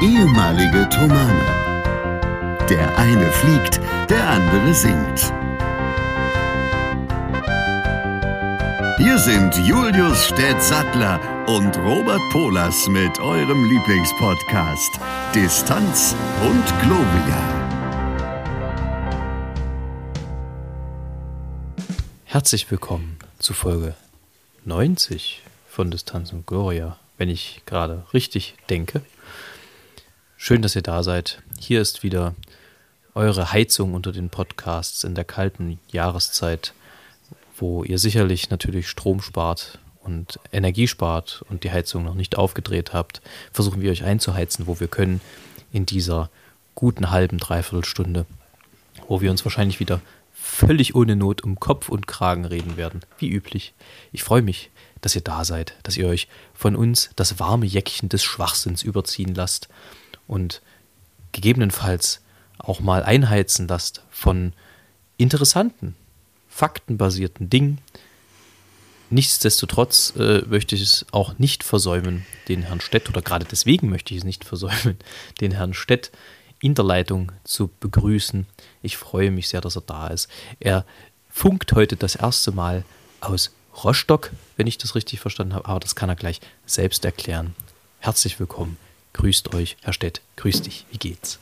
ehemalige Tomane. Der eine fliegt, der andere singt. Hier sind Julius Städtsattler und Robert Polas mit eurem Lieblingspodcast Distanz und Globia. Herzlich willkommen zu Folge 90 von Distanz und Gloria, wenn ich gerade richtig denke. Schön, dass ihr da seid. Hier ist wieder eure Heizung unter den Podcasts in der kalten Jahreszeit, wo ihr sicherlich natürlich Strom spart und Energie spart und die Heizung noch nicht aufgedreht habt. Versuchen wir euch einzuheizen, wo wir können, in dieser guten halben Dreiviertelstunde, wo wir uns wahrscheinlich wieder völlig ohne Not um Kopf und Kragen reden werden, wie üblich. Ich freue mich, dass ihr da seid, dass ihr euch von uns das warme Jäckchen des Schwachsinns überziehen lasst und gegebenenfalls auch mal einheizen lasst von interessanten, faktenbasierten Dingen. Nichtsdestotrotz äh, möchte ich es auch nicht versäumen, den Herrn Stett, oder gerade deswegen möchte ich es nicht versäumen, den Herrn Stett in der Leitung zu begrüßen. Ich freue mich sehr, dass er da ist. Er funkt heute das erste Mal aus Rostock, wenn ich das richtig verstanden habe, aber das kann er gleich selbst erklären. Herzlich willkommen. Grüßt euch, Herr Stett. Grüß dich. Wie geht's?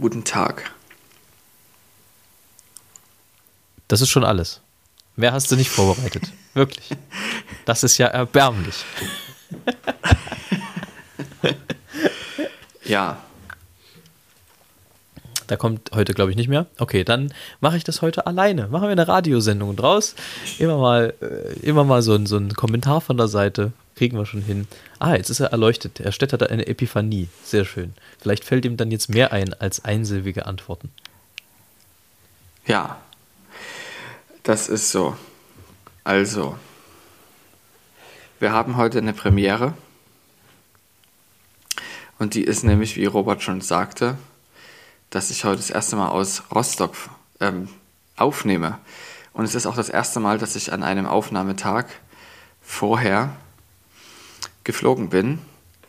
Guten Tag. Das ist schon alles. Mehr hast du nicht vorbereitet. Wirklich. Das ist ja erbärmlich. Ja. Da kommt heute, glaube ich, nicht mehr. Okay, dann mache ich das heute alleine. Machen wir eine Radiosendung draus. Immer mal, äh, immer mal so, ein, so ein Kommentar von der Seite. Kriegen wir schon hin. Ah, jetzt ist er erleuchtet. Er Städt hat eine Epiphanie. Sehr schön. Vielleicht fällt ihm dann jetzt mehr ein als einsilbige Antworten. Ja. Das ist so. Also. Wir haben heute eine Premiere. Und die ist nämlich, wie Robert schon sagte, dass ich heute das erste Mal aus Rostock ähm, aufnehme. Und es ist auch das erste Mal, dass ich an einem Aufnahmetag vorher geflogen bin.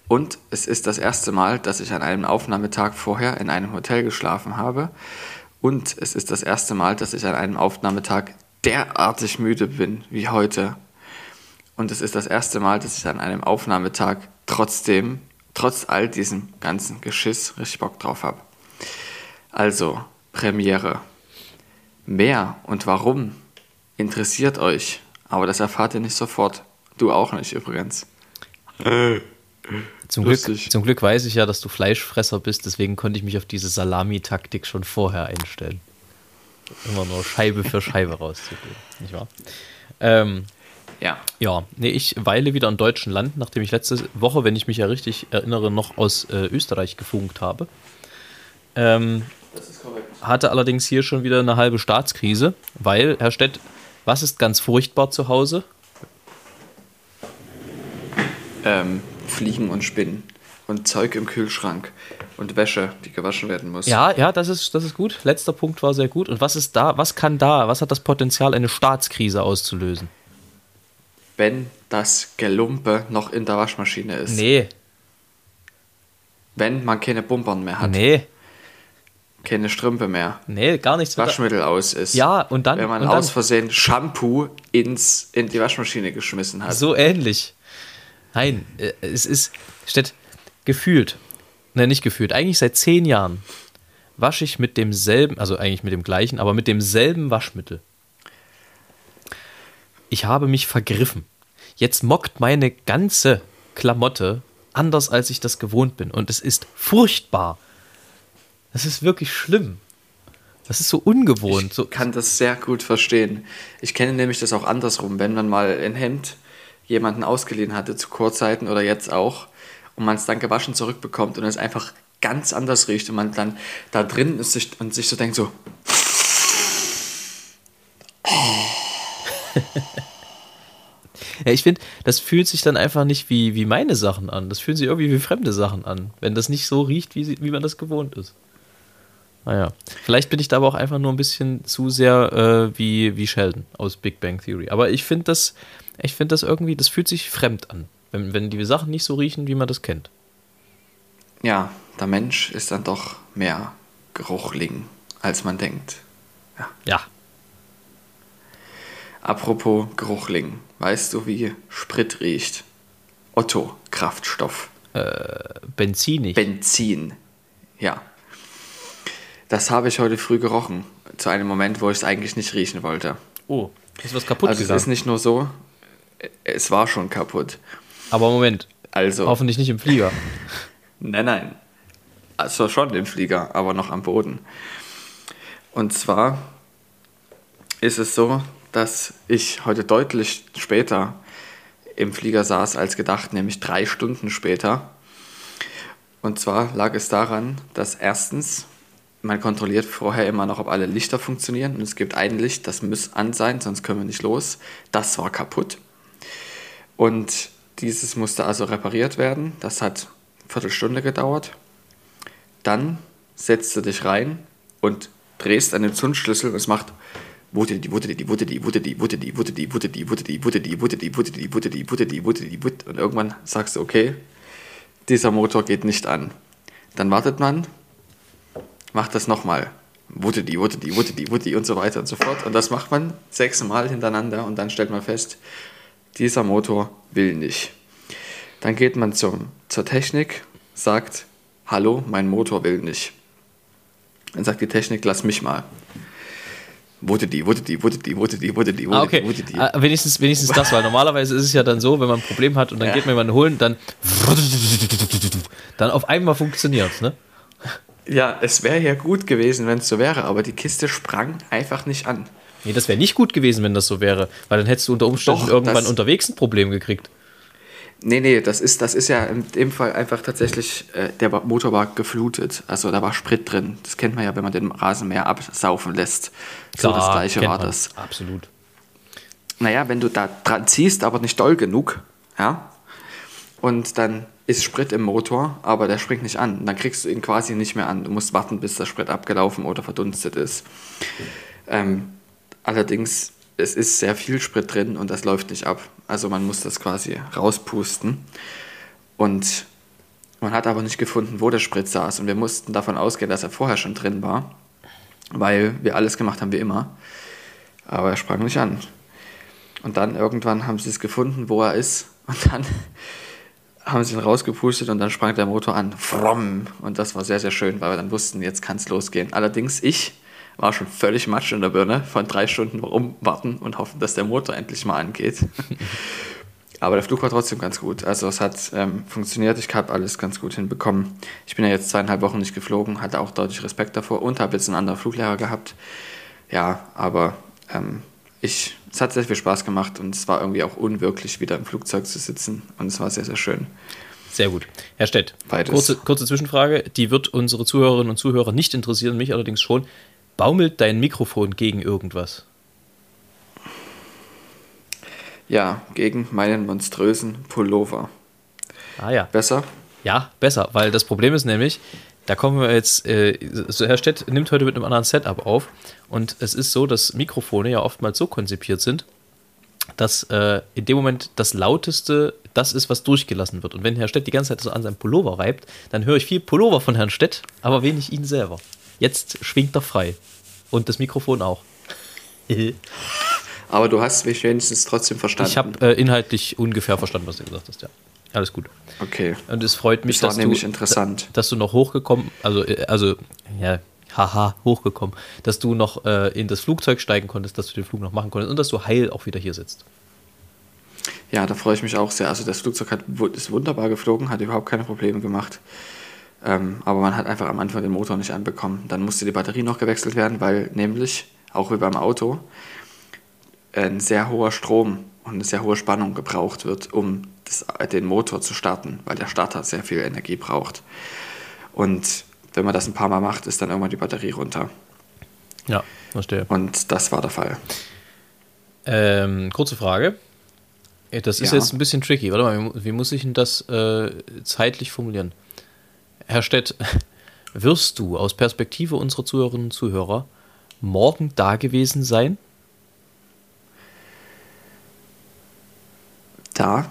Und es ist das erste Mal, dass ich an einem Aufnahmetag vorher in einem Hotel geschlafen habe. Und es ist das erste Mal, dass ich an einem Aufnahmetag derartig müde bin wie heute. Und es ist das erste Mal, dass ich an einem Aufnahmetag trotzdem trotz all diesem ganzen Geschiss richtig Bock drauf habe. Also, Premiere. Mehr und warum interessiert euch, aber das erfahrt ihr nicht sofort. Du auch nicht übrigens. Zum Glück, zum Glück weiß ich ja, dass du Fleischfresser bist, deswegen konnte ich mich auf diese Salami-Taktik schon vorher einstellen. Immer nur Scheibe für Scheibe rauszugehen, nicht wahr? Ähm, ja. Ja, nee, ich weile wieder im deutschen Land, nachdem ich letzte Woche, wenn ich mich ja richtig erinnere, noch aus äh, Österreich gefunkt habe. Ähm, das ist korrekt. Hatte allerdings hier schon wieder eine halbe Staatskrise, weil, Herr Stett, was ist ganz furchtbar zu Hause? Ähm, Fliegen und Spinnen und Zeug im Kühlschrank und Wäsche, die gewaschen werden muss. Ja, ja, das ist, das ist gut. Letzter Punkt war sehr gut. Und was ist da, was kann da, was hat das Potenzial, eine Staatskrise auszulösen? wenn das Gelumpe noch in der Waschmaschine ist. Nee. Wenn man keine Bumpern mehr hat. Nee. Keine Strümpfe mehr. Nee, gar nichts. Waschmittel aus ist. Ja, und dann. Wenn man aus Versehen Shampoo ins, in die Waschmaschine geschmissen hat. So ähnlich. Nein, äh, es ist, statt gefühlt, ne, nicht gefühlt, eigentlich seit zehn Jahren wasche ich mit demselben, also eigentlich mit dem gleichen, aber mit demselben Waschmittel ich habe mich vergriffen. Jetzt mockt meine ganze Klamotte anders, als ich das gewohnt bin. Und es ist furchtbar. Das ist wirklich schlimm. Das ist so ungewohnt. Ich kann das sehr gut verstehen. Ich kenne nämlich das auch andersrum, wenn man mal ein Hemd jemanden ausgeliehen hatte zu Kurzzeiten oder jetzt auch und man es dann gewaschen zurückbekommt und es einfach ganz anders riecht und man dann da drin ist und sich so denkt so ja, ich finde, das fühlt sich dann einfach nicht wie, wie meine Sachen an. Das fühlt sich irgendwie wie fremde Sachen an, wenn das nicht so riecht, wie, wie man das gewohnt ist. Naja, vielleicht bin ich da aber auch einfach nur ein bisschen zu sehr äh, wie, wie Sheldon aus Big Bang Theory. Aber ich finde das, ich finde das irgendwie, das fühlt sich fremd an, wenn, wenn die Sachen nicht so riechen, wie man das kennt. ja, der Mensch ist dann doch mehr Geruchling, als man denkt. Ja. Ja. Apropos Geruchling, weißt du, wie Sprit riecht? Otto, Kraftstoff. Benzinig. Benzin. Ja. Das habe ich heute früh gerochen. Zu einem Moment, wo ich es eigentlich nicht riechen wollte. oh, ist was kaputt Also es gegangen. ist nicht nur so, es war schon kaputt. Aber Moment, Also, hoffentlich nicht im Flieger. nein, nein. Also schon im Flieger, aber noch am Boden. Und zwar ist es so, dass ich heute deutlich später im Flieger saß als gedacht, nämlich drei Stunden später. Und zwar lag es daran, dass erstens man kontrolliert vorher immer noch, ob alle Lichter funktionieren. Und es gibt ein Licht, das muss an sein, sonst können wir nicht los. Das war kaputt. Und dieses musste also repariert werden. Das hat eine Viertelstunde gedauert. Dann setzt du dich rein und drehst an den Zündschlüssel und es macht wurde die, wurde die, wurde die, wurde die, wurde die, wurde die, wurde die, wurde die, wurde die, wurde die, wurde die, wurde die, wurde die, wurde die, wurde und irgendwann sagst du, okay, dieser Motor geht nicht an. Dann wartet man, macht das nochmal. Wurde die, wurde die, wurde die, wurde die und so weiter und so fort. Und das macht man sechsmal hintereinander und dann stellt man fest, dieser Motor will nicht. Dann geht man zum, zur Technik, sagt, hallo, mein Motor will nicht. Dann sagt die Technik, lass mich mal. Wurde die, wurde die, wurde die, wurde die, wurde die, wurde Ah, okay. die, wurde die. Ah, wenigstens, wenigstens das, weil normalerweise ist es ja dann so, wenn man ein Problem hat und dann Ja. geht man jemanden holen, dann dann auf einmal funktioniert ne? Ja, es wäre ja gut gewesen, wenn es so wäre, aber die Kiste sprang einfach nicht an. Nee, das wäre nicht gut gewesen, wenn das so wäre, weil dann hättest du unter Umständen Doch, irgendwann unterwegs ein Problem gekriegt. Nee, nee, das ist, das ist ja in dem Fall einfach tatsächlich, äh, der Motor war geflutet. Also da war Sprit drin. Das kennt man ja, wenn man den Rasenmäher absaufen lässt. So das Klar, gleiche war man. das. Absolut. Naja, wenn du da dran ziehst, aber nicht doll genug, ja, und dann ist Sprit im Motor, aber der springt nicht an. Dann kriegst du ihn quasi nicht mehr an. Du musst warten, bis der Sprit abgelaufen oder verdunstet ist. Ähm, allerdings, es ist sehr viel Sprit drin und das läuft nicht ab. Also man muss das quasi rauspusten. Und man hat aber nicht gefunden, wo der Sprit saß. Und wir mussten davon ausgehen, dass er vorher schon drin war, weil wir alles gemacht haben wie immer. Aber er sprang nicht an. Und dann irgendwann haben sie es gefunden, wo er ist. Und dann haben sie ihn rausgepustet und dann sprang der Motor an. Fromm. Und das war sehr, sehr schön, weil wir dann wussten, jetzt kann es losgehen. Allerdings, ich war schon völlig matsch in der Birne von drei Stunden rumwarten und hoffen, dass der Motor endlich mal angeht. Aber der Flug war trotzdem ganz gut. Also es hat ähm, funktioniert. Ich habe alles ganz gut hinbekommen. Ich bin ja jetzt zweieinhalb Wochen nicht geflogen, hatte auch deutlich Respekt davor und habe jetzt einen anderen Fluglehrer gehabt. Ja, aber ähm, ich, es hat sehr viel Spaß gemacht und es war irgendwie auch unwirklich, wieder im Flugzeug zu sitzen. Und es war sehr, sehr schön. Sehr gut. Herr Stett, kurze, kurze Zwischenfrage, die wird unsere Zuhörerinnen und Zuhörer nicht interessieren, mich allerdings schon. Baumelt dein Mikrofon gegen irgendwas? Ja, gegen meinen monströsen Pullover. Ah ja. Besser? Ja, besser, weil das Problem ist nämlich, da kommen wir jetzt, äh, Herr Stett nimmt heute mit einem anderen Setup auf und es ist so, dass Mikrofone ja oftmals so konzipiert sind, dass äh, in dem Moment das Lauteste das ist, was durchgelassen wird. Und wenn Herr Stett die ganze Zeit so an seinem Pullover reibt, dann höre ich viel Pullover von Herrn Stett, aber wenig ihn selber. Jetzt schwingt er frei. Und das Mikrofon auch. Aber du hast mich wenigstens trotzdem verstanden. Ich habe äh, inhaltlich ungefähr verstanden, was du gesagt hast, ja. Alles gut. Okay. Und es freut mich, Das war dass nämlich du, interessant. dass du noch hochgekommen, also, äh, also, ja, haha, hochgekommen, dass du noch äh, in das Flugzeug steigen konntest, dass du den Flug noch machen konntest und dass du heil auch wieder hier sitzt. Ja, da freue ich mich auch sehr. Also das Flugzeug hat, ist wunderbar geflogen, hat überhaupt keine Probleme gemacht. Ähm, aber man hat einfach am Anfang den Motor nicht anbekommen. Dann musste die Batterie noch gewechselt werden, weil nämlich, auch wie beim Auto, ein sehr hoher Strom und eine sehr hohe Spannung gebraucht wird, um das, den Motor zu starten, weil der Starter sehr viel Energie braucht. Und wenn man das ein paar Mal macht, ist dann irgendwann die Batterie runter. Ja, verstehe. Und das war der Fall. Ähm, kurze Frage. Das ist Ja. jetzt ein bisschen tricky. Warte mal, wie, wie muss ich denn das äh, zeitlich formulieren? Herr Stett, wirst du aus Perspektive unserer Zuhörerinnen und Zuhörer morgen da gewesen sein? Da?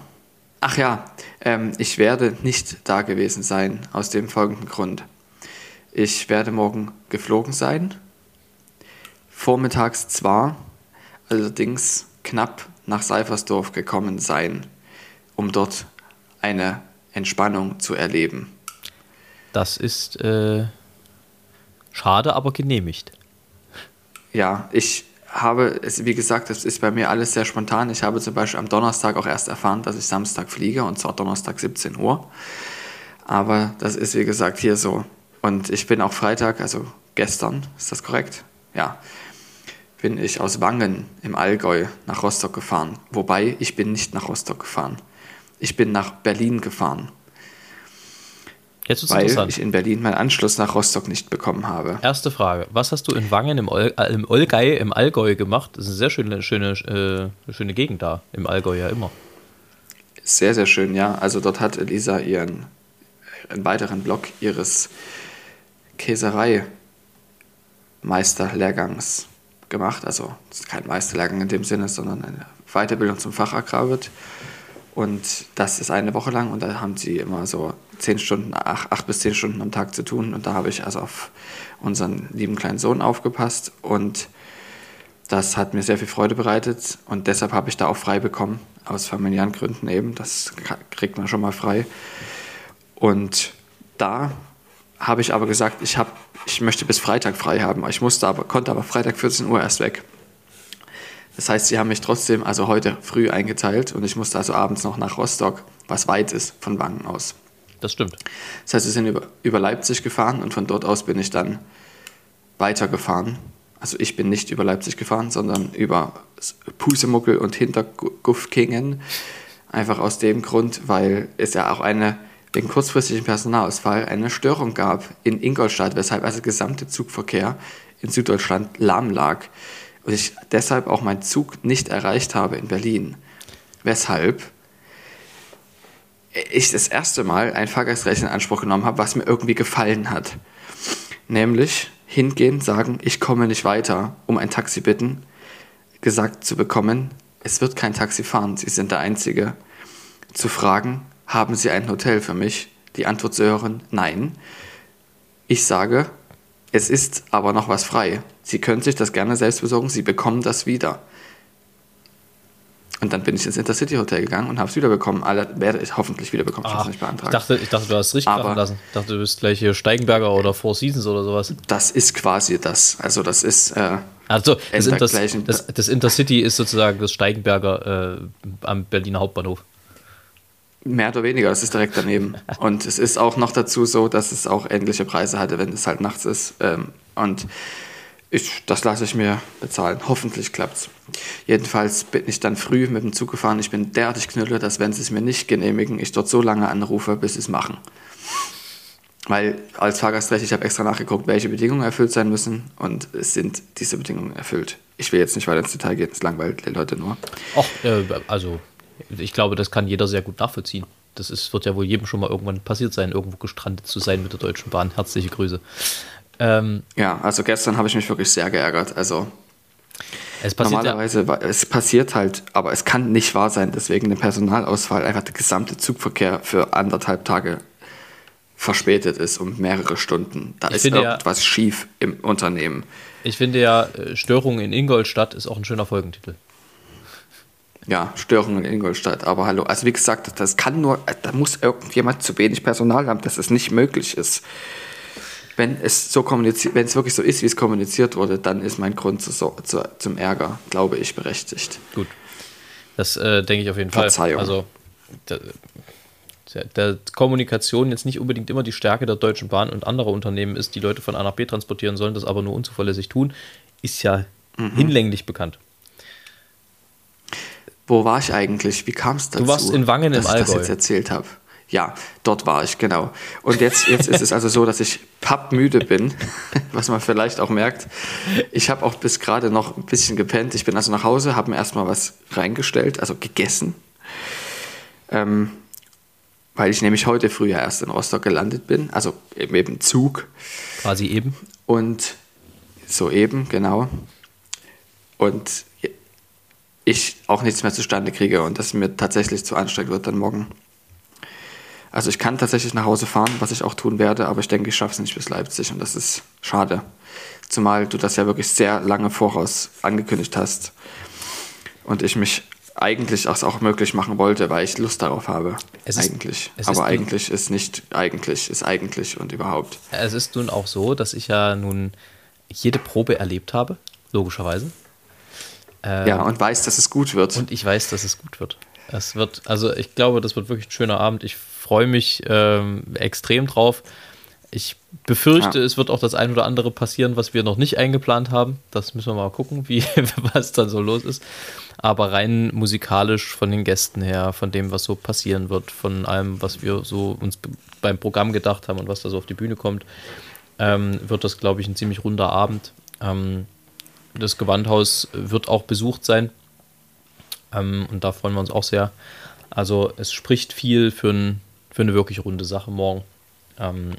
Ach ja, ähm, ich werde nicht da gewesen sein, aus dem folgenden Grund. Ich werde morgen geflogen sein, vormittags zwar, allerdings knapp nach Seifersdorf gekommen sein, um dort eine Entspannung zu erleben. Das ist äh, schade, aber genehmigt. Ja, ich habe, es, wie gesagt, das ist bei mir alles sehr spontan. Ich habe zum Beispiel am Donnerstag auch erst erfahren, dass ich Samstag fliege und zwar Donnerstag 17 Uhr. Aber das ist, wie gesagt, hier so. Und ich bin auch Freitag, also gestern, ist das korrekt? Ja, bin ich aus Wangen im Allgäu nach Rostock gefahren. Wobei, ich bin nicht nach Rostock gefahren. Ich bin nach Berlin gefahren. Jetzt ist weil interessant. ich in Berlin meinen Anschluss nach Rostock nicht bekommen habe. Erste Frage. Was hast du in Wangen im, Ol äh, im Olgei, im Allgäu gemacht? Das ist eine sehr schöne, schöne, äh, schöne Gegend da. Im Allgäu ja immer. Sehr, sehr schön, ja. Also dort hat Elisa ihren einen weiteren Block ihres Käserei-Meisterlehrgangs gemacht. Also es ist kein Meisterlehrgang in dem Sinne, sondern eine Weiterbildung zum Fachagrarwirt. Und das ist eine Woche lang und da haben sie immer so zehn Stunden, acht, acht bis zehn Stunden am Tag zu tun. Und da habe ich also auf unseren lieben kleinen Sohn aufgepasst und das hat mir sehr viel Freude bereitet und deshalb habe ich da auch frei bekommen, aus familiären Gründen eben. Das kriegt man schon mal frei. Und da habe ich aber gesagt, ich, hab, ich möchte bis Freitag frei haben. Ich musste aber, konnte aber Freitag 14 Uhr erst weg. Das heißt, sie haben mich trotzdem also heute früh eingeteilt und ich musste also abends noch nach Rostock, was weit ist von Wangen aus. Das stimmt. Das heißt, wir sind über, über Leipzig gefahren und von dort aus bin ich dann weitergefahren. Also ich bin nicht über Leipzig gefahren, sondern über Pusemuckel und Hinterguffkingen. Einfach aus dem Grund, weil es ja auch eine, wegen kurzfristigen Personalausfall, eine Störung gab in Ingolstadt, weshalb also der gesamte Zugverkehr in Süddeutschland lahm lag und ich deshalb auch meinen Zug nicht erreicht habe in Berlin. Weshalb ich das erste Mal ein Fahrgastrecht in Anspruch genommen habe, was mir irgendwie gefallen hat. Nämlich hingehen, sagen, ich komme nicht weiter, um ein Taxi bitten, gesagt zu bekommen, es wird kein Taxi fahren, Sie sind der Einzige. Zu fragen, haben Sie ein Hotel für mich? Die Antwort zu hören, nein. Ich sage, es ist aber noch was frei. Sie können sich das gerne selbst besorgen, Sie bekommen das wieder. Und dann bin ich ins Intercity Hotel gegangen und habe es wiederbekommen. Alle werde ich hoffentlich wiederbekommen. Ich Ah, hab's nicht beantragt. ich, dachte, ich dachte, du hast richtig Aber- krachen lassen. Ich dachte, du bist gleich hier Steigenberger oder Four Seasons oder sowas. das ist quasi das. Also das ist äh, Also, das, Inter das, das Intercity ist sozusagen das Steigenberger äh, am Berliner Hauptbahnhof. mehr oder weniger. Das ist direkt daneben. Und es ist auch noch dazu so, dass es auch ähnliche Preise hatte, wenn es halt nachts ist. Ähm, und ich, das lasse ich mir bezahlen. Hoffentlich klappt's. Jedenfalls bin ich dann früh mit dem Zug gefahren. Ich bin derartig knülle, dass wenn sie es mir nicht genehmigen, ich dort so lange anrufe, bis sie es machen. Weil als Fahrgastrecht, ich habe extra nachgeguckt, welche Bedingungen erfüllt sein müssen und es sind diese Bedingungen erfüllt. Ich will jetzt nicht weiter ins Detail gehen, es langweilt die Leute nur. Ach, äh, also, ich glaube, das kann jeder sehr gut nachvollziehen. Das ist, wird ja wohl jedem schon mal irgendwann passiert sein, irgendwo gestrandet zu sein mit der Deutschen Bahn. Herzliche Grüße. Ähm, Ja, also gestern habe ich mich wirklich sehr geärgert. Also es passiert ja, Normalerweise, wa- es passiert halt, aber es kann nicht wahr sein, dass wegen dem Personalausfall einfach der gesamte Zugverkehr für anderthalb Tage verspätet ist um mehrere Stunden. Da Ich ist finde ja- irgendwas schief im Unternehmen. ich finde ja, äh, Störung in Ingolstadt ist auch ein schöner Folgentitel. Ja, Störungen in Ingolstadt, aber hallo. Also wie gesagt, das kann nur, da muss irgendjemand zu wenig Personal haben, dass es nicht möglich ist. Wenn es so kommuniziert, wenn es wirklich so ist, wie es kommuniziert wurde, dann ist mein Grund zu, zu, zum Ärger, glaube ich, berechtigt. Gut. Das äh, denke ich auf jeden Verzeihung. Fall. Also, der, der Kommunikation jetzt nicht unbedingt immer die Stärke der Deutschen Bahn und anderer Unternehmen ist, die Leute von A nach B transportieren sollen, das aber nur unzuverlässig tun, ist ja Mhm. hinlänglich bekannt. Wo war ich eigentlich? Wie kam es dazu? warst in Wangen im dass ich das Allgäu. jetzt erzählt habe. Ja, dort war ich, genau. Und jetzt, jetzt ist es also so, dass ich pappmüde bin, was man vielleicht auch merkt. Ich habe auch bis gerade noch ein bisschen gepennt. Ich bin also nach Hause, habe mir erstmal was reingestellt, also gegessen. Ähm, weil ich nämlich heute früh ja erst in Rostock gelandet bin, also eben im Zug. Quasi eben. Und soeben, genau. Und ich auch nichts mehr zustande kriege und das mir tatsächlich zu anstrengend wird dann morgen. Also ich kann tatsächlich nach Hause fahren, was ich auch tun werde, aber ich denke, ich schaffe es nicht bis Leipzig und das ist schade. Zumal du das ja wirklich sehr lange voraus angekündigt hast und ich mich eigentlich auch möglich machen wollte, weil ich Lust darauf habe. Es eigentlich. Ist, aber eigentlich ist nicht eigentlich, ist eigentlich und überhaupt. Es ist nun auch so, dass ich ja nun jede Probe erlebt habe, logischerweise. Ähm, ja, und weiß, dass es gut wird. Und ich weiß, dass es gut wird. Es wird, also ich glaube, das wird wirklich ein schöner Abend. Ich freue mich ähm, extrem drauf. Ich befürchte, ja. es wird auch das ein oder andere passieren, was wir noch nicht eingeplant haben. Das müssen wir mal gucken, wie, was dann so los ist. Aber rein musikalisch von den Gästen her, von dem, was so passieren wird, von allem, was wir so uns beim Programm gedacht haben und was da so auf die Bühne kommt, ähm, wird das, glaube ich, ein ziemlich runder Abend. Ähm, das Gewandhaus wird auch besucht sein. Ähm, und da freuen wir uns auch sehr. Also es spricht viel für, ein, für eine wirklich runde Sache morgen. Ähm,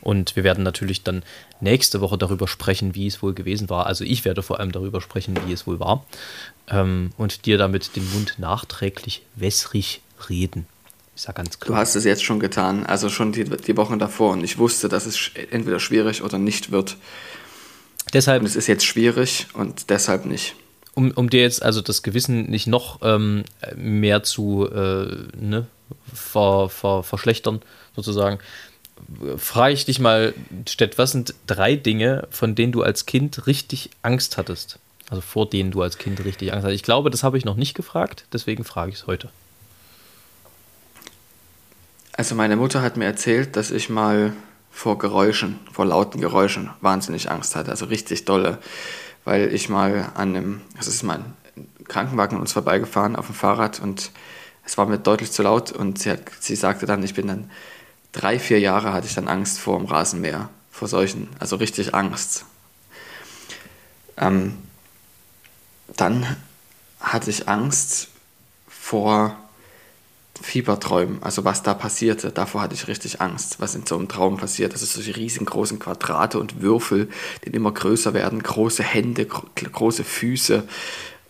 und wir werden natürlich dann nächste Woche darüber sprechen, wie es wohl gewesen war. Also ich werde vor allem darüber sprechen, wie es wohl war. Ähm, und dir damit den Mund nachträglich wässrig reden. Ist ja ganz klar. Du hast es jetzt schon getan, also schon die, die Wochen davor. Und ich wusste, dass es entweder schwierig oder nicht wird. Deshalb, und es ist jetzt schwierig und deshalb nicht. Um, um dir jetzt also das Gewissen nicht noch ähm, mehr zu äh, ne, ver, ver, verschlechtern, sozusagen, frage ich dich mal, Stett, was sind drei Dinge, von denen du als Kind richtig Angst hattest? Also vor denen du als Kind richtig Angst hattest. Ich glaube, das habe ich noch nicht gefragt, deswegen frage ich es heute. Also meine Mutter hat mir erzählt, dass ich mal vor Geräuschen, vor lauten Geräuschen wahnsinnig Angst hatte, also richtig dolle, weil ich mal an einem, es ist mein Krankenwagen an uns vorbeigefahren auf dem Fahrrad und es war mir deutlich zu laut und sie, hat, sie sagte dann, ich bin dann drei, vier Jahre hatte ich dann Angst vor dem Rasenmäher, vor solchen, also richtig Angst. Ähm, dann hatte ich Angst vor Fieberträumen, also was da passierte, davor hatte ich richtig Angst, was in so einem Traum passiert. Das ist solche riesengroßen Quadrate und Würfel, die immer größer werden, große Hände, große Füße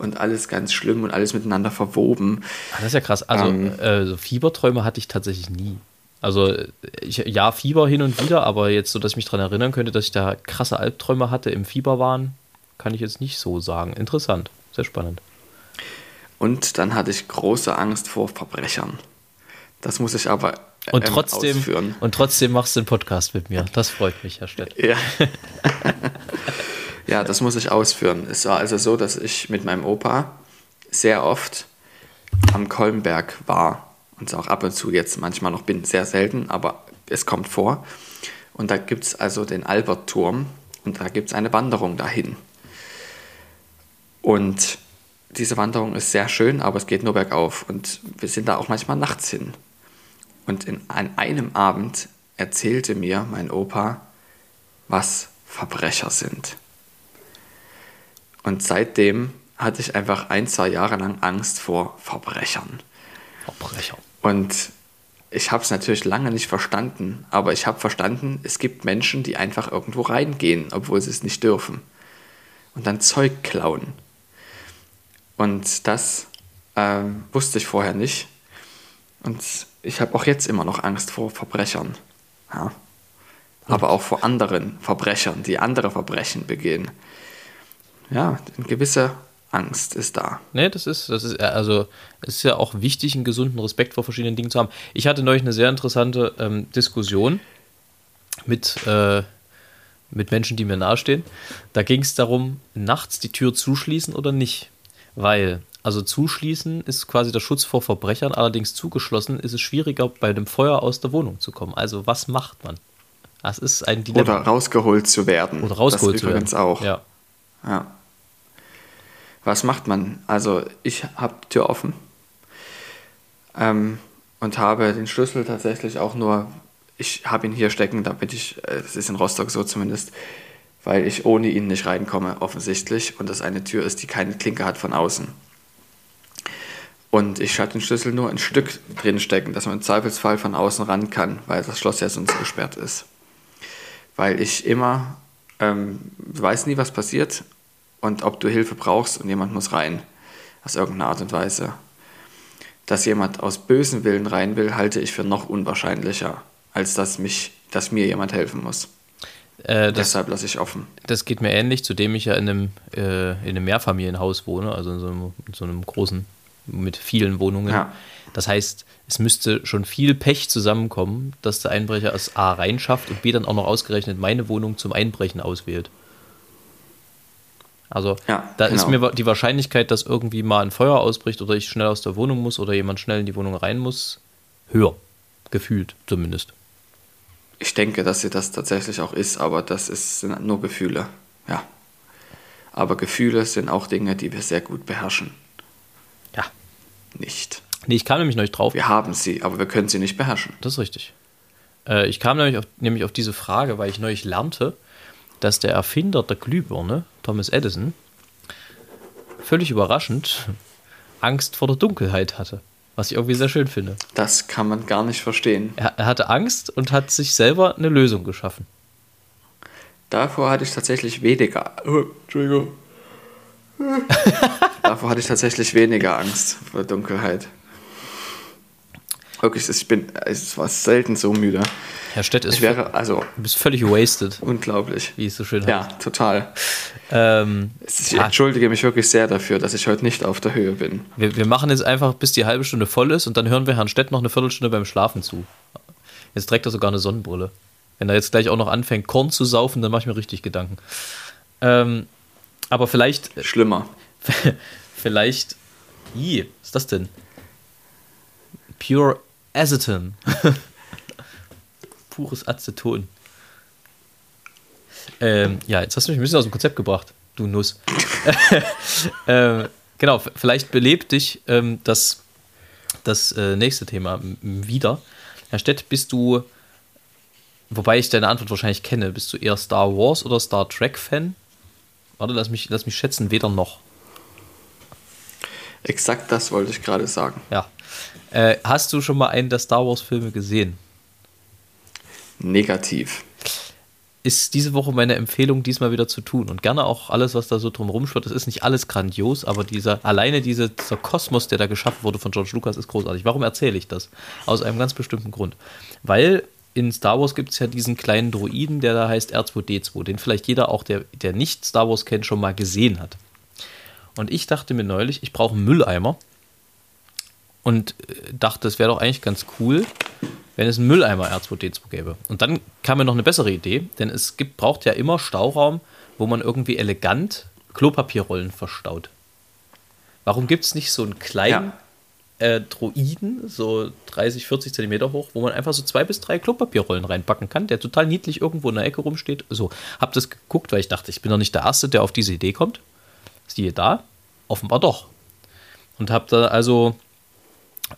und alles ganz schlimm und alles miteinander verwoben. Ah, das ist ja krass. Also ähm, äh, so Fieberträume hatte ich tatsächlich nie. Also ich, ja, Fieber hin und wieder, aber jetzt so, dass ich mich daran erinnern könnte, dass ich da krasse Albträume hatte im Fieberwahn, kann ich jetzt nicht so sagen. Interessant, sehr spannend. Und dann hatte ich große Angst vor Verbrechern. Das muss ich aber ähm, und trotzdem, ausführen. Und trotzdem machst du einen Podcast mit mir. Das freut mich, Herr Stett. Ja. ja, das muss ich ausführen. Es war also so, dass ich mit meinem Opa sehr oft am Kolmberg war und auch ab und zu jetzt manchmal noch bin, sehr selten, aber es kommt vor. Und da gibt es also den Albertturm und da gibt es eine Wanderung dahin. Und diese Wanderung ist sehr schön, aber es geht nur bergauf und wir sind da auch manchmal nachts hin. Und in, an einem Abend erzählte mir mein Opa, was Verbrecher sind. Und seitdem hatte ich einfach ein, zwei Jahre lang Angst vor Verbrechern. Verbrecher. Und ich habe es natürlich lange nicht verstanden, aber ich habe verstanden, es gibt Menschen, die einfach irgendwo reingehen, obwohl sie es nicht dürfen. Und dann Zeug klauen. Und das äh, wusste ich vorher nicht. Und ich habe auch jetzt immer noch Angst vor Verbrechern. Ja. Aber auch vor anderen Verbrechern, die andere Verbrechen begehen. Ja, eine gewisse Angst ist da. Ne, das ist, das ist, also, es ist ja auch wichtig, einen gesunden Respekt vor verschiedenen Dingen zu haben. Ich hatte neulich eine sehr interessante ähm, Diskussion mit, äh, mit Menschen, die mir nahestehen. Da ging es darum, nachts die Tür zuschließen oder nicht. Weil, also zuschließen ist quasi der Schutz vor Verbrechern, allerdings zugeschlossen ist es schwieriger, bei einem Feuer aus der Wohnung zu kommen. Also, was macht man? Das ist ein Dilemma. Oder rausgeholt zu werden. Oder rausgeholt das zu werden. auch. Ja. Ja was macht man? Also ich habe Tür offen ähm, und habe den Schlüssel tatsächlich auch nur, ich habe ihn hier stecken, damit ich, äh, das ist in Rostock so zumindest, weil ich ohne ihn nicht reinkomme, offensichtlich. Und das eine Tür ist, die keine Klinke hat von außen. Und ich hatte den Schlüssel nur ein Stück drin stecken, dass man im Zweifelsfall von außen ran kann, weil das Schloss ja sonst gesperrt ist. Weil ich immer, ähm, weiß nie, was passiert und ob du Hilfe brauchst und jemand muss rein. aus irgendeiner Art und Weise. Dass jemand aus bösen Willen rein will, halte ich für noch unwahrscheinlicher, als dass, mich, dass mir jemand helfen muss. Äh, das, Deshalb lasse ich offen. das geht mir ähnlich, zudem ich ja in einem, äh, in einem Mehrfamilienhaus wohne, also in so einem, in so einem großen, mit vielen Wohnungen. Ja. Das heißt, es müsste schon viel Pech zusammenkommen, dass der Einbrecher es A reinschafft und B dann auch noch ausgerechnet meine Wohnung zum Einbrechen auswählt. Also Ja, da ist genau. mir wa- die Wahrscheinlichkeit, dass irgendwie mal ein Feuer ausbricht oder ich schnell aus der Wohnung muss oder jemand schnell in die Wohnung rein muss, höher. Gefühlt zumindest. Ich denke, dass sie das tatsächlich auch ist, aber das ist, sind nur Gefühle. Ja. Aber Gefühle sind auch Dinge, die wir sehr gut beherrschen. Ja. Nicht. Nee, ich kam nämlich neulich drauf. Wir haben sie, aber wir können sie nicht beherrschen. Das ist richtig. Äh, ich kam nämlich auf, nämlich auf diese Frage, weil ich neulich lernte, dass der Erfinder der Glühbirne, Thomas Edison, völlig überraschend Angst vor der Dunkelheit hatte. Was ich irgendwie sehr schön finde. Das kann man gar nicht verstehen. Er, er hatte Angst und hat sich selber eine Lösung geschaffen. Davor hatte ich tatsächlich weniger. Oh, Entschuldigung. Davor hatte ich tatsächlich weniger Angst vor Dunkelheit. Wirklich, ich bin, es war selten so müde. Herr Stett ist wäre, also, du bist völlig wasted, unglaublich. wie es so schön Ja, heißt. total. Ähm, Ich ja, entschuldige mich wirklich sehr dafür, dass ich heute nicht auf der Höhe bin. wir, wir machen jetzt einfach, bis die halbe Stunde voll ist und dann hören wir Herrn Stett noch eine Viertelstunde beim Schlafen zu. Jetzt trägt er sogar eine Sonnenbrille. Wenn er jetzt gleich auch noch anfängt, Korn zu saufen, dann mache ich mir richtig Gedanken. Ähm, aber vielleicht, Schlimmer. vielleicht, i, was ist das denn? Pure Aceton. Pures Aceton. Ähm, ja, jetzt hast du mich ein bisschen aus dem Konzept gebracht, du Nuss. ähm, genau, vielleicht belebt dich ähm, das, das äh, nächste Thema wieder. Herr Stett, bist du, wobei ich deine Antwort wahrscheinlich kenne, bist du eher Star Wars oder Star Trek-Fan? Warte, lass mich, lass mich schätzen, weder noch. Exakt das wollte ich gerade sagen. Ja. Äh, hast du schon mal einen der Star Wars-Filme gesehen? Negativ. Ist diese Woche meine Empfehlung, diesmal wieder zu tun. Und gerne auch alles, was da so drum rumschwirrt. Es ist nicht alles grandios, aber dieser, alleine diese, dieser Kosmos, der da geschaffen wurde von George Lucas, ist großartig. Warum erzähle ich das? Aus einem ganz bestimmten Grund. Weil in Star Wars gibt es ja diesen kleinen Droiden, der da heißt R2D2, den vielleicht jeder auch, der, der nicht Star Wars kennt, schon mal gesehen hat. Und ich dachte mir neulich, ich brauche einen Mülleimer. Und äh, dachte, es wäre doch eigentlich ganz cool, wenn es einen Mülleimer R2D2 gäbe. Und dann kam mir noch eine bessere Idee, denn es gibt, braucht ja immer Stauraum, wo man irgendwie elegant Klopapierrollen verstaut. Warum gibt es nicht so einen kleinen äh, Droiden, so 30, 40 Zentimeter hoch, wo man einfach so zwei bis drei Klopapierrollen reinpacken kann, der total niedlich irgendwo in der Ecke rumsteht? So, hab das geguckt, weil ich dachte, ich bin doch nicht der Erste, der auf diese Idee kommt. Siehe da, offenbar doch. Und hab da also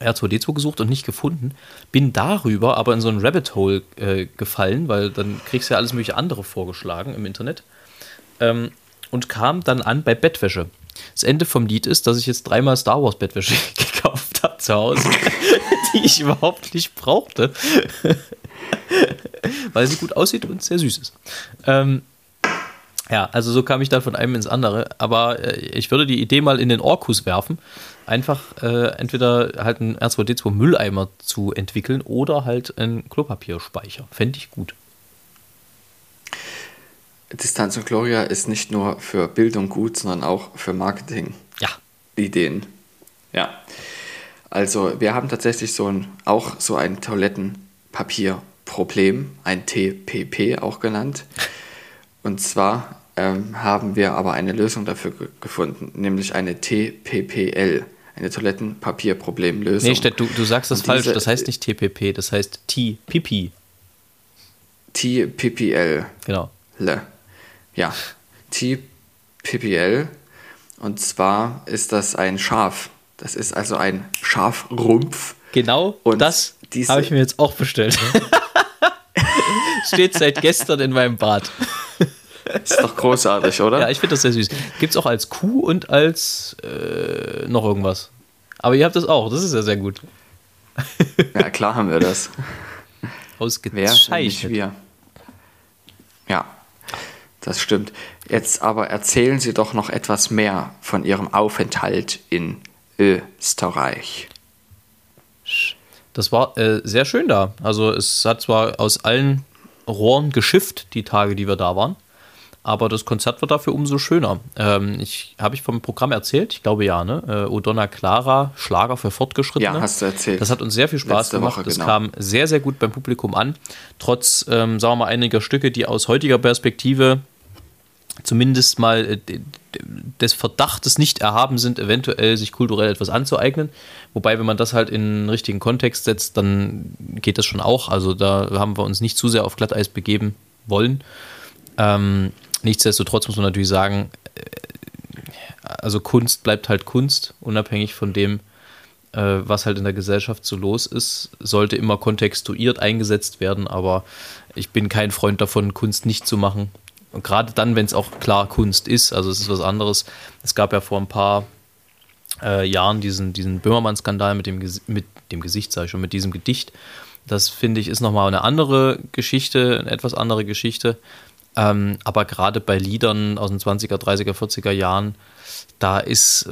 R2D2 gesucht und nicht gefunden. Bin darüber aber in so ein Rabbit Hole äh, gefallen, weil dann kriegst du ja alles mögliche andere vorgeschlagen im Internet. Ähm, und kam dann an bei Bettwäsche. Das Ende vom Lied ist, dass ich jetzt dreimal Star Wars Bettwäsche gekauft habe zu Hause, die ich überhaupt nicht brauchte. weil sie gut aussieht und sehr süß ist. Ähm, ja, also so kam ich dann von einem ins andere. Aber äh, ich würde die Idee mal in den Orkus werfen, einfach äh, entweder halt einen R2D2 Mülleimer zu entwickeln oder halt einen Klopapierspeicher. Fände ich gut. Distanz und Gloria ist nicht nur für Bildung gut, sondern auch für Marketing. Ja. Ideen. Ja. Also wir haben tatsächlich so ein, auch so ein Toilettenpapierproblem, ein TPP auch genannt. Und zwar ähm, haben wir aber eine Lösung dafür ge gefunden, nämlich eine TPPL, eine Toilettenpapierproblemlösung. Nee, Stett, du, du sagst das falsch. Das heißt nicht TPP, das heißt T-Pipi. TPPL. Genau. Le. Ja, TPPL. Und zwar ist das ein Schaf. Das ist also ein Schafrumpf. Genau Und das habe ich mir jetzt auch bestellt. Steht seit gestern in meinem Bad. Ist doch großartig, oder? Ja, ich finde das sehr süß. Gibt es auch als Kuh und als äh, noch irgendwas. Aber ihr habt das auch, das ist ja sehr gut. ja, klar haben wir das. Wer, Ausgezeichnet. wir. Ja, das stimmt. Jetzt aber erzählen Sie doch noch etwas mehr von Ihrem Aufenthalt in Österreich. Das war äh, sehr schön da. Also es hat zwar aus allen Rohren geschifft, die Tage, die wir da waren, aber das Konzert war dafür umso schöner. Ähm, ich Habe ich vom Programm erzählt? Ich glaube ja, ne? Äh, Odonna Clara, Schlager für Fortgeschrittene. Ja, hast du erzählt. Das hat uns sehr viel Spaß Letzte gemacht. Woche, das genau. kam sehr, sehr gut beim Publikum an. Trotz, ähm, sagen wir mal, einiger Stücke, die aus heutiger Perspektive zumindest mal äh, des Verdachtes nicht erhaben sind, eventuell sich kulturell etwas anzueignen. Wobei, wenn man das halt in einen richtigen Kontext setzt, dann geht das schon auch. Also da haben wir uns nicht zu sehr auf Glatteis begeben wollen. Ähm, nichtsdestotrotz muss man natürlich sagen, äh, also Kunst bleibt halt Kunst, unabhängig von dem, äh, was halt in der Gesellschaft so los ist, sollte immer kontextuiert eingesetzt werden, aber ich bin kein Freund davon, Kunst nicht zu machen. Und gerade dann, wenn es auch klar Kunst ist, also es ist was anderes. Es gab ja vor ein paar äh, Jahren diesen, diesen Böhmermann-Skandal mit dem, mit dem Gesicht, sage ich schon, mit diesem Gedicht. Das finde ich ist nochmal eine andere Geschichte, eine etwas andere Geschichte. Ähm, aber gerade bei Liedern aus den 20er, 30er, 40er Jahren, da ist,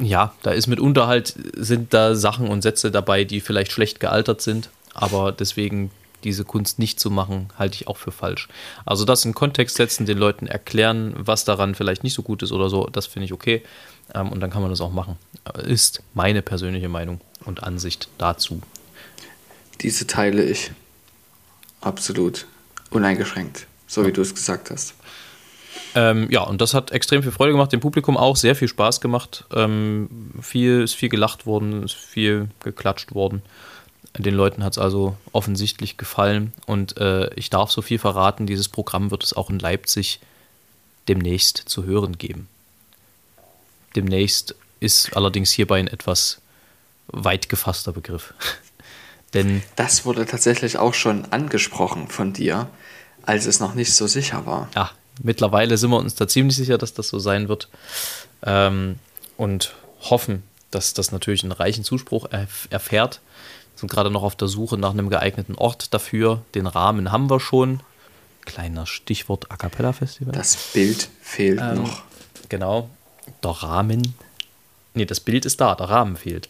äh, ja, da ist mitunter halt, sind da Sachen und Sätze dabei, die vielleicht schlecht gealtert sind, aber deswegen diese Kunst nicht zu machen, halte ich auch für falsch. Also das in Kontext setzen, den Leuten erklären, was daran vielleicht nicht so gut ist oder so, das finde ich okay. Ähm, und dann kann man das auch machen. Ist meine persönliche Meinung und Ansicht dazu. Diese teile ich. Absolut. Uneingeschränkt. So wie du es gesagt hast. Ähm, ja, und das hat extrem viel Freude gemacht, dem Publikum auch sehr viel Spaß gemacht. Ähm, viel, ist viel gelacht worden, ist viel geklatscht worden. Den Leuten hat es also offensichtlich gefallen und äh, ich darf so viel verraten, dieses Programm wird es auch in Leipzig demnächst zu hören geben. Demnächst ist allerdings hierbei ein etwas weit gefasster Begriff. Denn Das wurde tatsächlich auch schon angesprochen von dir, als es noch nicht so sicher war. ja, mittlerweile sind wir uns da ziemlich sicher, dass das so sein wird. Ähm, und hoffen, dass das natürlich einen reichen Zuspruch erf erfährt. Sind gerade noch auf der Suche nach einem geeigneten Ort dafür. Den Rahmen haben wir schon. Kleiner Stichwort A Cappella Festival. Das Bild fehlt Ähm, noch. Genau. Der Rahmen. Nee, das Bild ist da, der Rahmen fehlt.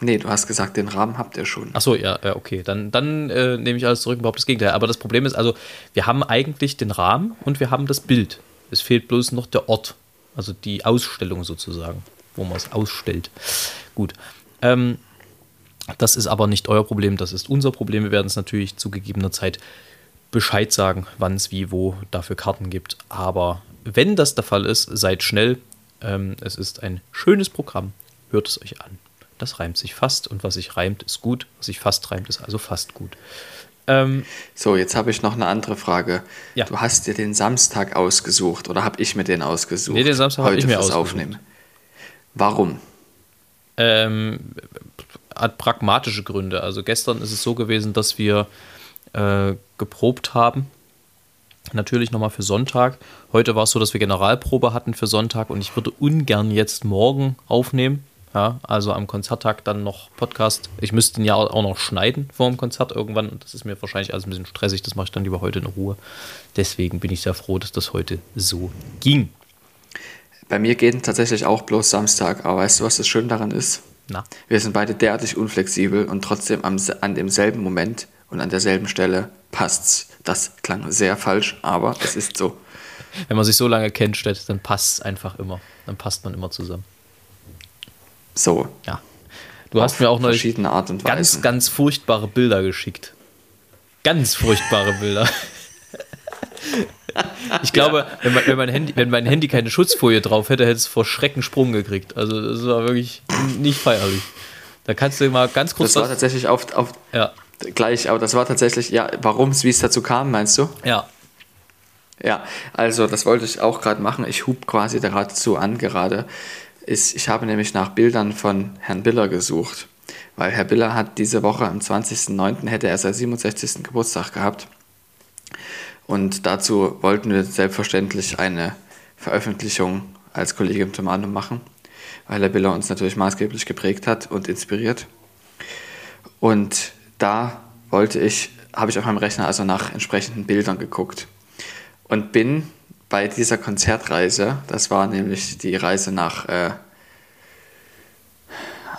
Nee, du hast gesagt, den Rahmen habt ihr schon. Achso, ja, ja, okay. Dann, dann äh, nehme ich alles zurück und behaupte das Gegenteil. Aber das Problem ist also, wir haben eigentlich den Rahmen und wir haben das Bild. Es fehlt bloß noch der Ort. Also die Ausstellung sozusagen, wo man es ausstellt. Gut. Ähm, das ist aber nicht euer Problem, das ist unser Problem. Wir werden es natürlich zu gegebener Zeit Bescheid sagen, wann es wie, wo dafür Karten gibt. Aber wenn das der Fall ist, seid schnell. Ähm, es ist ein schönes Programm. Hört es euch an. Das reimt sich fast und was sich reimt, ist gut. Was sich fast reimt, ist also fast gut. Ähm, So, jetzt habe ich noch eine andere Frage. Ja. Du hast dir den Samstag ausgesucht oder habe ich mir den ausgesucht? Nee, den Samstag habe heute ich mir ausgesucht. Aufnehmen. Warum? ähm, hat pragmatische Gründe. Also gestern ist es so gewesen, dass wir äh, geprobt haben. Natürlich nochmal für Sonntag. Heute war es so, dass wir Generalprobe hatten für Sonntag und ich würde ungern jetzt morgen aufnehmen. Ja, also am Konzerttag dann noch Podcast. Ich müsste ihn ja auch noch schneiden vor dem Konzert irgendwann und das ist mir wahrscheinlich alles ein bisschen stressig. Das mache ich dann lieber heute in Ruhe. Deswegen bin ich sehr froh, dass das heute so ging. Bei mir geht tatsächlich auch bloß Samstag, aber weißt du, was das schön daran ist? Na, Wir sind beide derartig unflexibel und trotzdem am, an demselben Moment und an derselben Stelle passt's. Das klang sehr falsch, aber es ist so. wenn man sich so lange kennt, Stett, dann passt es einfach immer. Dann passt man immer zusammen. So. Ja. Du hast mir auch neulich verschiedene Art und ganz, Weisen. ganz furchtbare Bilder geschickt. Ganz furchtbare Bilder. Ich glaube, wenn, mein, wenn, mein Handy, wenn mein Handy keine Schutzfolie drauf hätte, hätte es vor Schrecken Sprung gekriegt. Also das war wirklich nicht feierlich. Da kannst du mal ganz kurz Das war tatsächlich auf, auf ja, gleich, aber das war tatsächlich, ja, warum es, wie es dazu kam, meinst du? ja, Ja, also das wollte ich auch gerade machen. Ich hub quasi dazu an gerade. Ist, ich habe nämlich nach Bildern von Herrn Biller gesucht, weil Herr Biller hat diese Woche am 20.09. hätte er seinen 67. Geburtstag gehabt. Und dazu wollten wir selbstverständlich eine Veröffentlichung als Kollegium Tomanum machen, weil Herr Biller uns natürlich maßgeblich geprägt hat und inspiriert. Und da wollte ich, habe ich auf meinem Rechner also nach entsprechenden Bildern geguckt und bin bei dieser Konzertreise, das war nämlich die Reise nach äh,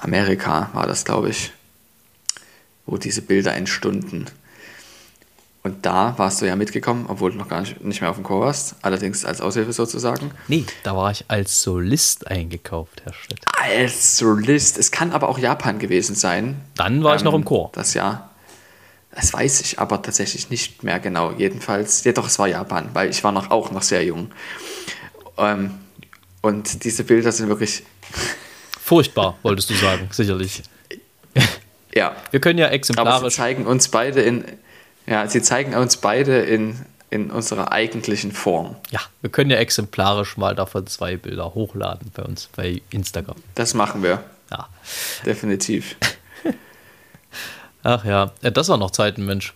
Amerika, war das, glaube ich, wo diese Bilder entstunden. Und da warst du ja mitgekommen, obwohl du noch gar nicht, nicht mehr auf dem Chor warst, allerdings als Aushilfe sozusagen. Nee, da war ich als Solist eingekauft, Herr Stett. Als Solist. Es kann aber auch Japan gewesen sein. Dann war ich noch im Chor. Ähm, Das Jahr. Das weiß ich aber tatsächlich nicht mehr genau. Jedenfalls, ja doch, es war Japan, weil ich war noch auch noch sehr jung. Ähm, und diese Bilder sind wirklich, Furchtbar, wolltest du sagen, sicherlich. ja. Wir können ja Aber sie exemplarisch. zeigen uns beide in, ja, sie zeigen uns beide in, in unserer eigentlichen Form. Ja, wir können ja exemplarisch mal davon zwei Bilder hochladen bei uns bei Instagram. Das machen wir, Ja. definitiv. Ach ja, Ja, das war noch Zeiten, Mensch.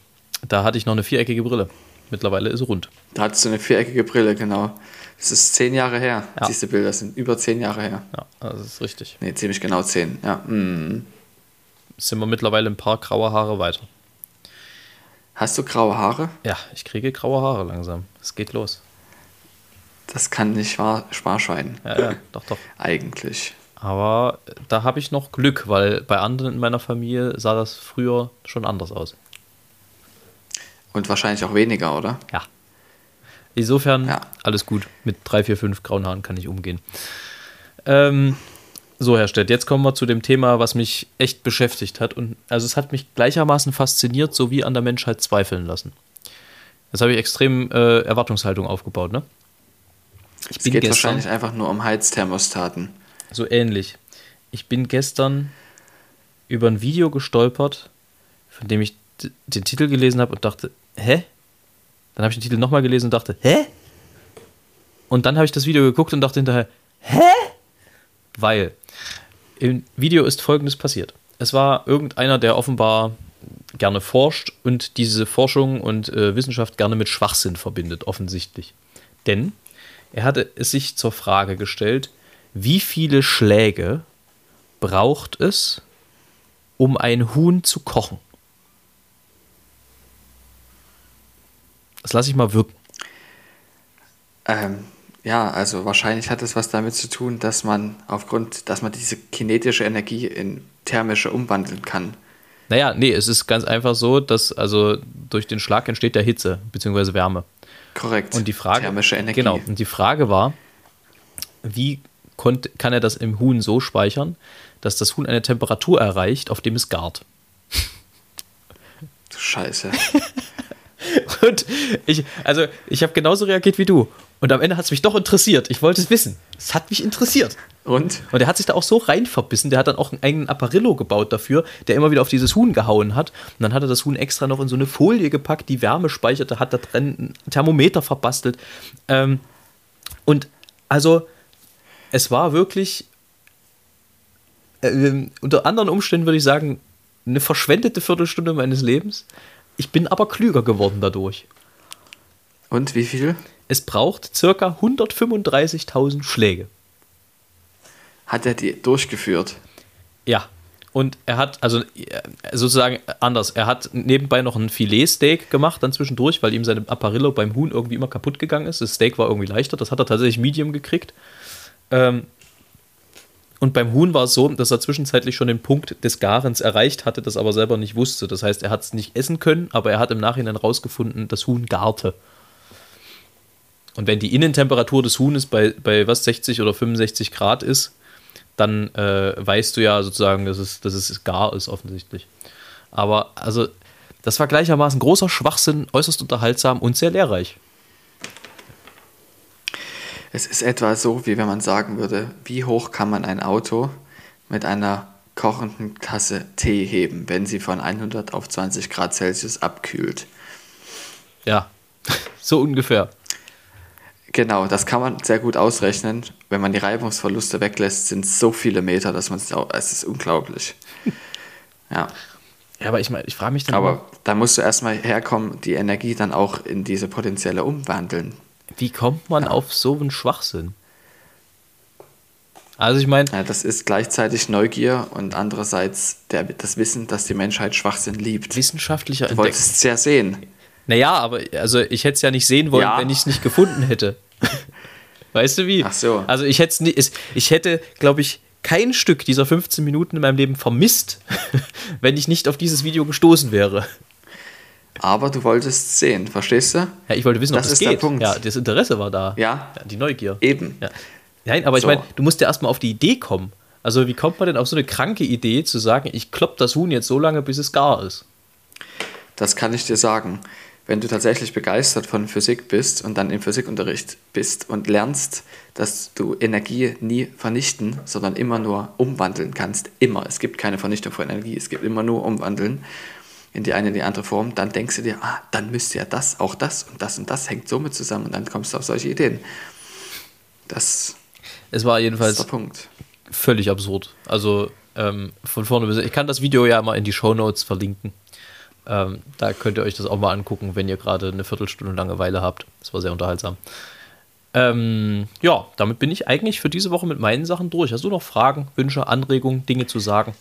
Da hatte ich noch eine viereckige Brille. Mittlerweile ist sie rund. Da hattest du eine viereckige Brille, genau. Das ist zehn Jahre her. Ja. Diese Bilder sind über zehn Jahre her. Ja, das ist richtig. Nee, ziemlich genau zehn. Ja. mm. Sind wir mittlerweile ein paar graue Haare weiter. Hast du graue Haare? Ja, ich kriege graue Haare langsam. Es geht los. Das kann nicht wahr Sparschwein. Ja, ja, doch, doch. Eigentlich. Aber da habe ich noch Glück, weil bei anderen in meiner Familie sah das früher schon anders aus. Und wahrscheinlich auch weniger, oder? Ja. Insofern Ja. alles gut. Mit drei, vier, fünf grauen Haaren kann ich umgehen. Ähm, so, Herr Stett, jetzt kommen wir zu dem Thema, was mich echt beschäftigt hat. Und also es hat mich gleichermaßen fasziniert, sowie an der Menschheit zweifeln lassen. Jetzt habe ich extrem äh, Erwartungshaltung aufgebaut, ne? Ich Es geht wahrscheinlich einfach nur um Heizthermostaten. So ähnlich. Ich bin gestern über ein Video gestolpert, von dem ich den Titel gelesen habe und dachte, hä? Dann habe ich den Titel nochmal gelesen und dachte, hä? Und dann habe ich das Video geguckt und dachte hinterher, hä? Weil im Video ist folgendes passiert. Es war irgendeiner, der offenbar gerne forscht und diese Forschung und äh, Wissenschaft gerne mit Schwachsinn verbindet, offensichtlich. Denn er hatte es sich zur Frage gestellt, wie viele Schläge braucht es, um ein Huhn zu kochen? Das lasse ich mal wirken. Ähm, ja, also wahrscheinlich hat es was damit zu tun, dass man aufgrund, dass man diese kinetische Energie in thermische umwandeln kann. Naja, nee, es ist ganz einfach so, dass also durch den Schlag entsteht der Hitze bzw. Wärme. Korrekt. Und die Frage, Thermische Energie. Genau. Und die Frage war, wie konnt, kann er das im Huhn so speichern, dass das Huhn eine Temperatur erreicht, auf dem es gart? Du Scheiße. Und ich, also ich habe genauso reagiert wie du. Und am Ende hat es mich doch interessiert. Ich wollte es wissen. Es hat mich interessiert. Und? Und er hat sich da auch so rein verbissen. Der hat dann auch einen eigenen Apparillo gebaut dafür, der immer wieder auf dieses Huhn gehauen hat. Und dann hat er das Huhn extra noch in so eine Folie gepackt, die Wärme speicherte, hat da drin ein Thermometer verbastelt. Ähm, und also, es war wirklich, ähm, unter anderen Umständen würde ich sagen, eine verschwendete Viertelstunde meines Lebens. Ich bin aber klüger geworden dadurch. Und wie viel? Es braucht circa 135.000 Schläge. Hat er die durchgeführt? Ja. Und er hat, also äh, sozusagen anders, er hat nebenbei noch ein Filetsteak gemacht, dann zwischendurch, weil ihm seine Apparillo beim Huhn irgendwie immer kaputt gegangen ist. Das Steak war irgendwie leichter, das hat er tatsächlich Medium gekriegt. Ähm, und beim Huhn war es so, dass er zwischenzeitlich schon den Punkt des Garens erreicht hatte, das aber selber nicht wusste. Das heißt, er hat es nicht essen können, aber er hat im Nachhinein rausgefunden, das Huhn garte. Und wenn die Innentemperatur des Huhnes bei, bei was 60 oder 65 Grad ist, dann äh, weißt du ja sozusagen, dass es, dass es gar ist, offensichtlich. Aber also, das war gleichermaßen großer Schwachsinn, äußerst unterhaltsam und sehr lehrreich. Es ist etwa so, wie wenn man sagen würde, wie hoch kann man ein Auto mit einer kochenden Tasse Tee heben, wenn sie von 100 auf 20 Grad Celsius abkühlt. Ja, so ungefähr. Genau, das kann man sehr gut ausrechnen. Wenn man die Reibungsverluste weglässt, sind es so viele Meter, dass man es auch, es ist unglaublich. Ja, Ja, aber ich meine, ich frage mich dann, aber immer, da musst du erstmal herkommen, die Energie dann auch in diese potenzielle umwandeln. Wie kommt man auf so einen Schwachsinn? Also ich meine, Ja, das ist gleichzeitig Neugier und andererseits der, das Wissen, dass die Menschheit Schwachsinn liebt. wissenschaftlicher Du wolltest es ja sehen. Naja, aber also ich hätte es ja nicht sehen wollen, Ja. wenn ich es nicht gefunden hätte. Weißt du wie? Ach so. Also ich hätte, ich hätte, glaube ich, kein Stück dieser 15 Minuten in meinem Leben vermisst, wenn ich nicht auf dieses Video gestoßen wäre. Aber du wolltest sehen, verstehst du? Ja, ich wollte wissen, ob Das das ist geht. der Punkt. Ja, das Interesse war da. Ja. die Neugier. Eben. Ja. Nein, aber ich So. meine, du musst ja erstmal auf die Idee kommen. Also, wie kommt man denn auf so eine kranke Idee zu sagen, ich klopp das Huhn jetzt so lange, bis es gar ist? Das kann ich dir sagen. Wenn du tatsächlich begeistert von Physik bist und dann im Physikunterricht bist und lernst, dass du Energie nie vernichten, sondern immer nur umwandeln kannst, immer. Es gibt keine Vernichtung von Energie, es gibt immer nur umwandeln in die eine in die andere Form, dann denkst du dir, ah, dann müsste ja das, auch das und das und das hängt somit zusammen und dann kommst du auf solche Ideen. Das Es war ist jedenfalls der Punkt. völlig absurd. Also, ähm, von vorne bis. Ich kann das Video ja mal in die Shownotes verlinken. Ähm, da könnt ihr euch das auch mal angucken, wenn ihr gerade eine Viertelstunde Langeweile habt. Das war sehr unterhaltsam. Ähm, ja, damit bin ich eigentlich für diese Woche mit meinen Sachen durch. Hast du noch Fragen, Wünsche, Anregungen, Dinge zu sagen?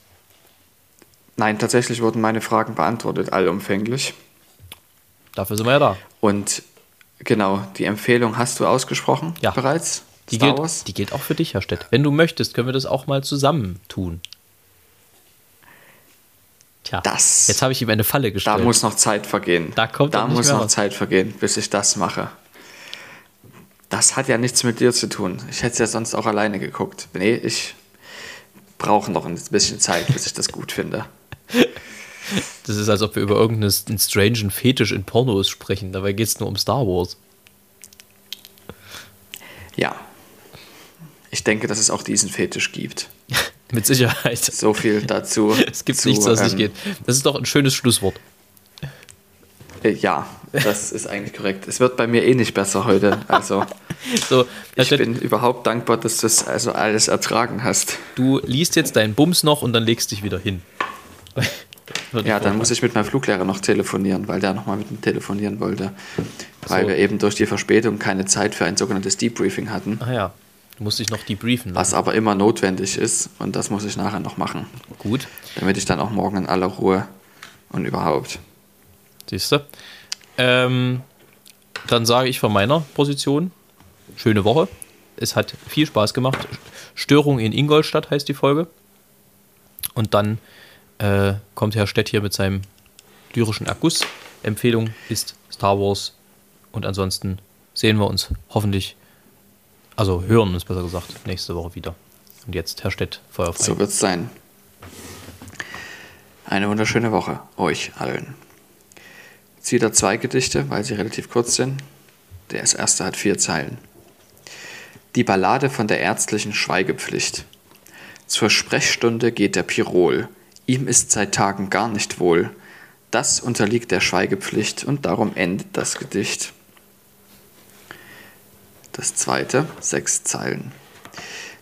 Nein, tatsächlich wurden meine Fragen beantwortet, allumfänglich. Dafür sind wir ja da. Und genau, die Empfehlung hast du ausgesprochen Ja. bereits? Die Star gilt, Wars? die gilt auch für dich, Herr Stett. Wenn du möchtest, können wir das auch mal zusammen tun. Tja, Das- jetzt habe ich ihm eine Falle Da gestellt. muss noch Zeit vergehen. Da kommt da muss noch was. Zeit vergehen, bis ich das mache. Das hat ja nichts mit dir zu tun. Ich hätte es ja sonst auch alleine geguckt. Nee, ich brauche noch ein bisschen Zeit, bis ich das gut finde. Das ist, als ob wir über irgendeinen strangen Fetisch in Pornos sprechen. Dabei geht es nur um Star Wars. Ja. Ich denke, dass es auch diesen Fetisch gibt. Mit Sicherheit. So viel dazu. Es gibt zu, nichts, was nicht ähm, geht. Das ist doch ein schönes Schlusswort. äh, Ja, das ist eigentlich korrekt. Es wird bei mir eh nicht besser heute. Also, So, ich bin überhaupt dankbar, dass du das also alles ertragen hast. du liest jetzt deinen Bums noch und dann legst dich wieder hin. Ja, dann muss ich mit meinem Fluglehrer noch telefonieren, weil der nochmal mit mir telefonieren wollte. Weil So. wir eben durch die Verspätung keine Zeit für ein sogenanntes Debriefing hatten, Ah ja, du musst dich noch debriefen was lassen. aber immer notwendig ist und das muss ich nachher noch machen, Gut, damit ich dann auch morgen in aller Ruhe und überhaupt. siehst du. Ähm, dann sage ich von meiner Position, schöne Woche. Es hat viel Spaß gemacht. Störung in Ingolstadt heißt die Folge. Und dann äh, kommt Herr Stett hier mit seinem lyrischen Erguss. Empfehlung ist Star Wars. Und ansonsten sehen wir uns hoffentlich, also hören uns besser gesagt, nächste Woche wieder. Und jetzt Herr Stett, feuerfrei. So wird es sein. Eine wunderschöne Woche euch allen. Jetzt wieder zwei Gedichte, weil sie relativ kurz sind. Das erste hat vier Zeilen. Die Ballade von der ärztlichen Schweigepflicht. Zur Sprechstunde geht der Pirol. Ihm ist seit Tagen gar nicht wohl. Das unterliegt der Schweigepflicht und darum endet das Gedicht. Das zweite, sechs Zeilen.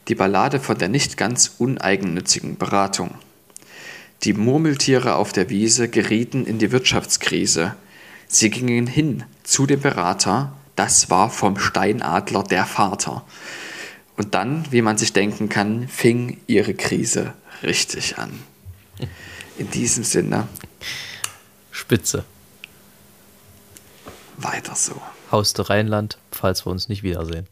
Die Ballade von der nicht ganz uneigennützigen Beratung. Die Murmeltiere auf der Wiese gerieten in die Wirtschaftskrise. Sie gingen hin zu dem Berater, das war vom Steinadler der Vater. Und dann, wie man sich denken kann, fing ihre Krise richtig an. In diesem Sinne, Spitze. weiter so. Haus der Rheinland, falls wir uns nicht wiedersehen.